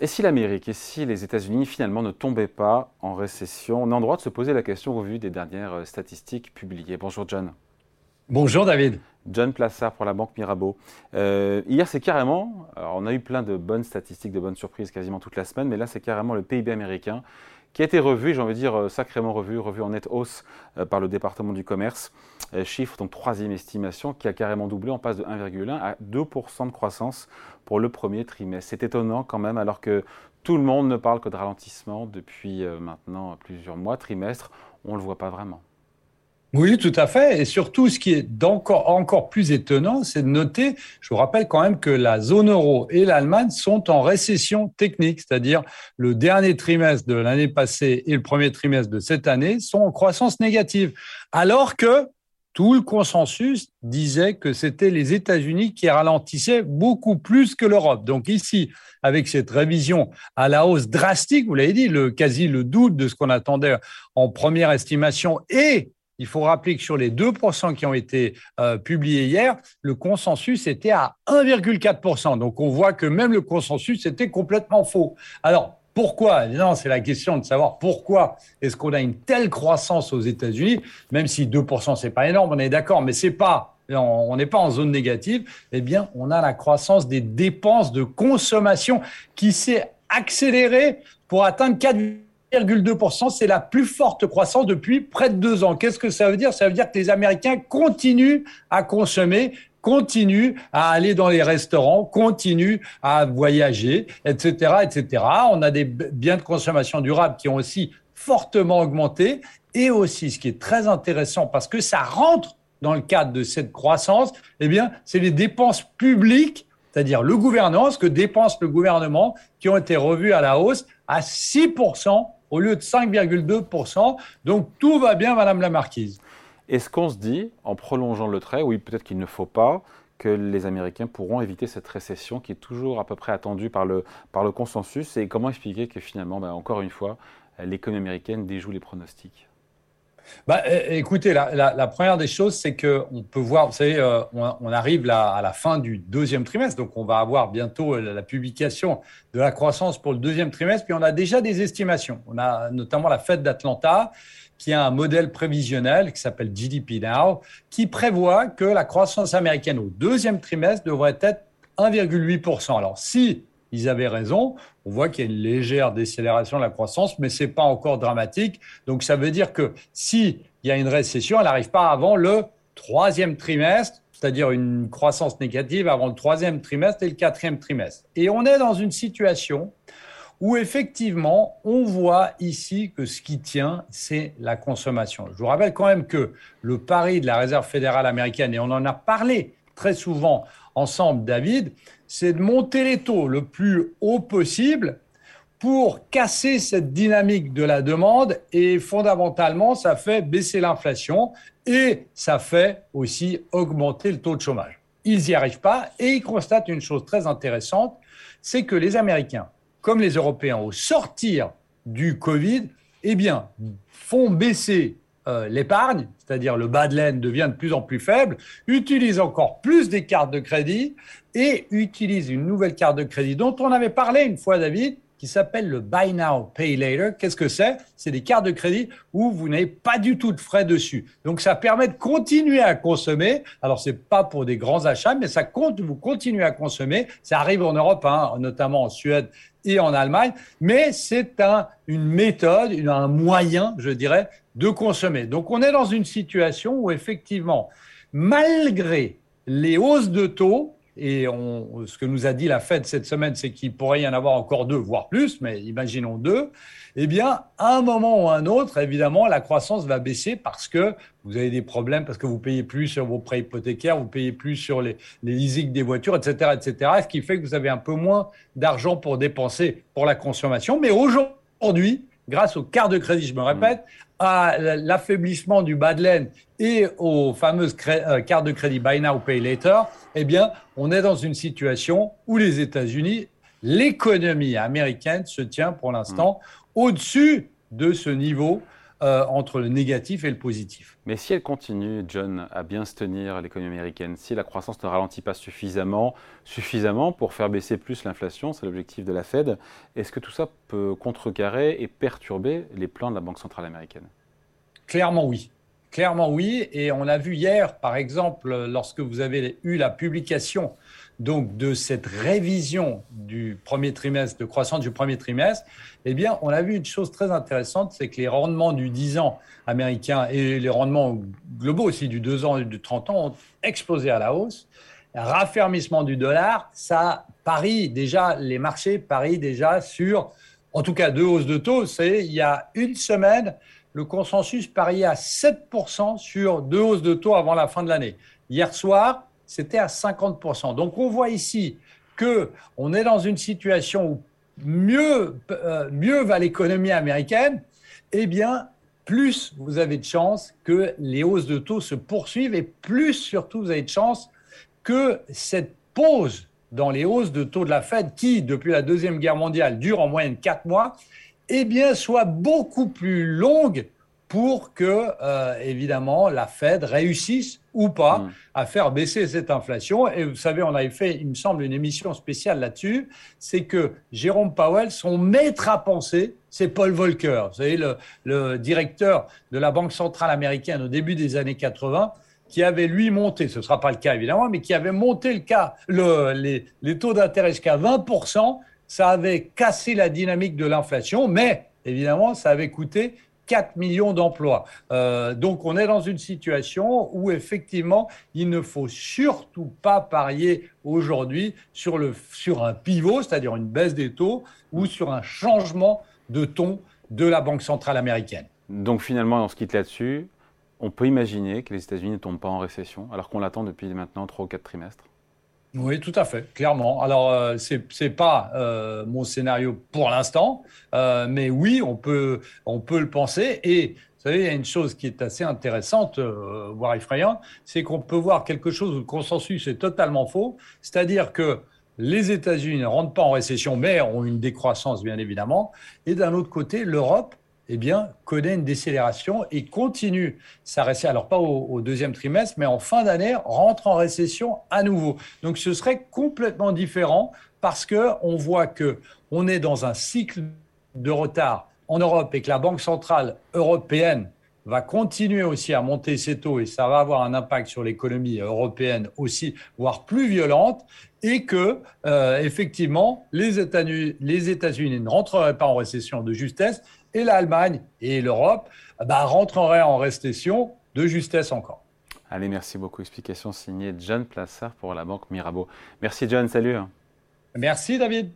Et si l'Amérique et si les États-Unis finalement ne tombaient pas en récession On a en droit de se poser la question au vu des dernières euh, statistiques publiées. Bonjour John. Bonjour David. John Plassard pour la Banque Mirabeau. Euh, hier, c'est carrément, alors on a eu plein de bonnes statistiques, de bonnes surprises quasiment toute la semaine, mais là, c'est carrément le PIB américain qui a été revu, j'ai envie de dire euh, sacrément revu, revu en nette hausse par le département du commerce. chiffre, donc troisième estimation, qui a carrément doublé, on passe de 1,1 à 2% de croissance pour le premier trimestre. C'est étonnant quand même, alors que tout le monde ne parle que de ralentissement depuis euh, maintenant plusieurs mois, trimestres, on ne le voit pas vraiment. Oui, tout à fait. Et surtout, ce qui est encore, encore plus étonnant, c'est de noter, je vous rappelle quand même que la zone euro et l'Allemagne sont en récession technique, c'est-à-dire le dernier trimestre de l'année passée et le premier trimestre de cette année sont en croissance négative. Alors que tout le consensus disait que c'était les États-Unis qui ralentissaient beaucoup plus que l'Europe. Donc ici, avec cette révision à la hausse drastique, vous l'avez dit, le, quasi le doute de ce qu'on attendait en première estimation et il faut rappeler que sur les 2% qui ont été euh, publiés hier, le consensus était à 1,4%. Donc on voit que même le consensus était complètement faux. Alors pourquoi? Non, c'est la question de savoir pourquoi est-ce qu'on a une telle croissance aux États-Unis, même si 2% c'est pas énorme, on est d'accord, mais c'est pas on n'est pas en zone négative, eh bien, on a la croissance des dépenses de consommation qui s'est accélérée pour atteindre 4,2%. C'est la plus forte croissance depuis près de deux ans. Qu'est-ce que ça veut dire? Ça veut dire que les Américains continuent à consommer continue à aller dans les restaurants, continue à voyager, etc., etc. On a des biens de consommation durable qui ont aussi fortement augmenté et aussi, ce qui est très intéressant parce que ça rentre dans le cadre de cette croissance, eh bien, c'est les dépenses publiques, c'est-à-dire le gouvernement, ce que dépense le gouvernement, qui ont été revues à la hausse à 6% au lieu de 5,2%. Donc tout va bien, Madame la Marquise. Est-ce qu'on se dit, en prolongeant le trait, oui, peut-être qu'il ne faut pas, que les Américains pourront éviter cette récession qui est toujours à peu près attendue par le, consensus? Et comment expliquer que finalement, ben, encore une fois, l'économie américaine déjoue les pronostics? Bah, écoutez, la, première des choses, c'est qu'on peut voir, vous savez, euh, on, arrive à la fin du deuxième trimestre, donc on va avoir bientôt euh, la, publication de la croissance pour le deuxième trimestre, puis on a déjà des estimations. On a notamment la fête d'Atlanta qui a un modèle prévisionnel qui s'appelle GDP Now, qui prévoit que la croissance américaine au deuxième trimestre devrait être 1,8%. Alors, si ils avaient raison, on voit qu'il y a une légère décélération de la croissance, mais ce n'est pas encore dramatique. Donc, ça veut dire que s'il y a une récession, elle n'arrive pas avant le troisième trimestre, c'est-à-dire une croissance négative avant le troisième trimestre et le quatrième trimestre. Et on est dans une situation où effectivement, on voit ici que ce qui tient, c'est la consommation. Je vous rappelle quand même que le pari de la Réserve fédérale américaine, et on en a parlé très souvent ensemble, David, c'est de monter les taux le plus haut possible pour casser cette dynamique de la demande et fondamentalement, ça fait baisser l'inflation et ça fait aussi augmenter le taux de chômage. Ils n'y arrivent pas et ils constatent une chose très intéressante, c'est que les Américains comme les Européens, au sortir du Covid, eh bien, font baisser euh, l'épargne, c'est-à-dire le bas de laine devient de plus en plus faible, utilisent encore plus des cartes de crédit et utilisent une nouvelle carte de crédit dont on avait parlé une fois, David, qui s'appelle le Buy Now, Pay Later. Qu'est-ce que c'est? C'est des cartes de crédit où vous n'avez pas du tout de frais dessus. Donc ça permet de continuer à consommer. Alors c'est pas pour des grands achats, mais ça compte, vous continuez à consommer. Ça arrive en Europe, hein, notamment en Suède et en Allemagne, mais c'est un, une méthode, un moyen, je dirais, de consommer. Donc on est dans une situation où effectivement, malgré les hausses de taux, et ce que nous a dit la Fed cette semaine, c'est qu'il pourrait y en avoir encore deux, voire plus, mais imaginons deux. Eh bien, à un moment ou à un autre, évidemment, la croissance va baisser parce que vous avez des problèmes, parce que vous payez plus sur vos prêts hypothécaires, vous payez plus sur les, les leasings des voitures, etc., etc. Ce qui fait que vous avez un peu moins d'argent pour dépenser pour la consommation. Mais aujourd'hui, grâce aux cartes de crédit, je me répète, à l'affaiblissement du bas de laine et aux fameuses euh, cartes de crédit Buy Now, Pay Later, eh bien, on est dans une situation où les États-Unis, l'économie américaine se tient pour l'instant au-dessus de ce niveau euh, entre le négatif et le positif. Mais si elle continue, John, à bien se tenir, l'économie américaine, si la croissance ne ralentit pas suffisamment, suffisamment pour faire baisser plus l'inflation, c'est l'objectif de la Fed, est-ce que tout ça peut contrecarrer et perturber les plans de la Banque centrale américaine? Clairement oui. Clairement oui. Et on a vu hier, par exemple, lorsque vous avez eu la publication donc de cette révision du premier trimestre, de croissance du premier trimestre, eh bien, on a vu une chose très intéressante, c'est que les rendements du 10 ans américain et les rendements globaux aussi du 2 ans et du 30 ans ont explosé à la hausse. raffermissement du dollar, ça parie déjà, les marchés parient déjà sur, en tout cas, deux hausses de taux. C'est il y a une semaine, le consensus pariait à 7% sur deux hausses de taux avant la fin de l'année. Hier soir, c'était à 50%. Donc on voit ici que on est dans une situation où mieux, euh, mieux va l'économie américaine, eh bien, plus vous avez de chances que les hausses de taux se poursuivent et plus surtout vous avez de chances que cette pause dans les hausses de taux de la Fed, qui depuis la Deuxième Guerre mondiale dure en moyenne 4 mois, eh bien, soit beaucoup plus longue pour que, euh, évidemment, la Fed réussisse ou pas mm. à faire baisser cette inflation. Et vous savez, on avait fait, il me semble, une émission spéciale là-dessus. C'est que Jérôme Powell, son maître à penser, c'est Paul Volcker. Vous savez, le, le, directeur de la Banque centrale américaine au début des années 80, qui avait lui monté, ce ne sera pas le cas évidemment, mais qui avait monté le cas, le, les, les taux d'intérêt jusqu'à 20%. Ça avait cassé la dynamique de l'inflation, mais évidemment, ça avait coûté 4 millions d'emplois. Euh, donc on est dans une situation où effectivement, il ne faut surtout pas parier aujourd'hui sur, sur un pivot, c'est-à-dire une baisse des taux, ou sur un changement de ton de la Banque centrale américaine. Donc finalement, on se quitte là-dessus. On peut imaginer que les États-Unis ne tombent pas en récession, alors qu'on l'attend depuis maintenant 3 ou 4 trimestres. Oui, tout à fait, clairement. Alors, euh, ce n'est pas euh, mon scénario pour l'instant, euh, mais oui, on peut, on peut le penser. Et vous savez, il y a une chose qui est assez intéressante, voire effrayante, c'est qu'on peut voir quelque chose où le consensus est totalement faux, c'est-à-dire que les États-Unis ne rentrent pas en récession, mais ont une décroissance, bien évidemment. Et d'un autre côté, l'Europe eh bien, connaît une décélération et continue sa récession, alors pas au, deuxième trimestre, mais en fin d'année, rentre en récession à nouveau. Donc ce serait complètement différent parce qu'on voit qu'on est dans un cycle de retard en Europe et que la Banque centrale européenne va continuer aussi à monter ses taux et ça va avoir un impact sur l'économie européenne aussi, voire plus violente, et que euh, effectivement les États-Unis ne rentreraient pas en récession de justesse et l'Allemagne et l'Europe bah, rentreraient en récession de justesse encore. Allez, merci beaucoup. Explication signée John Plassard pour la Banque Mirabeau. Merci John, salut. Merci David.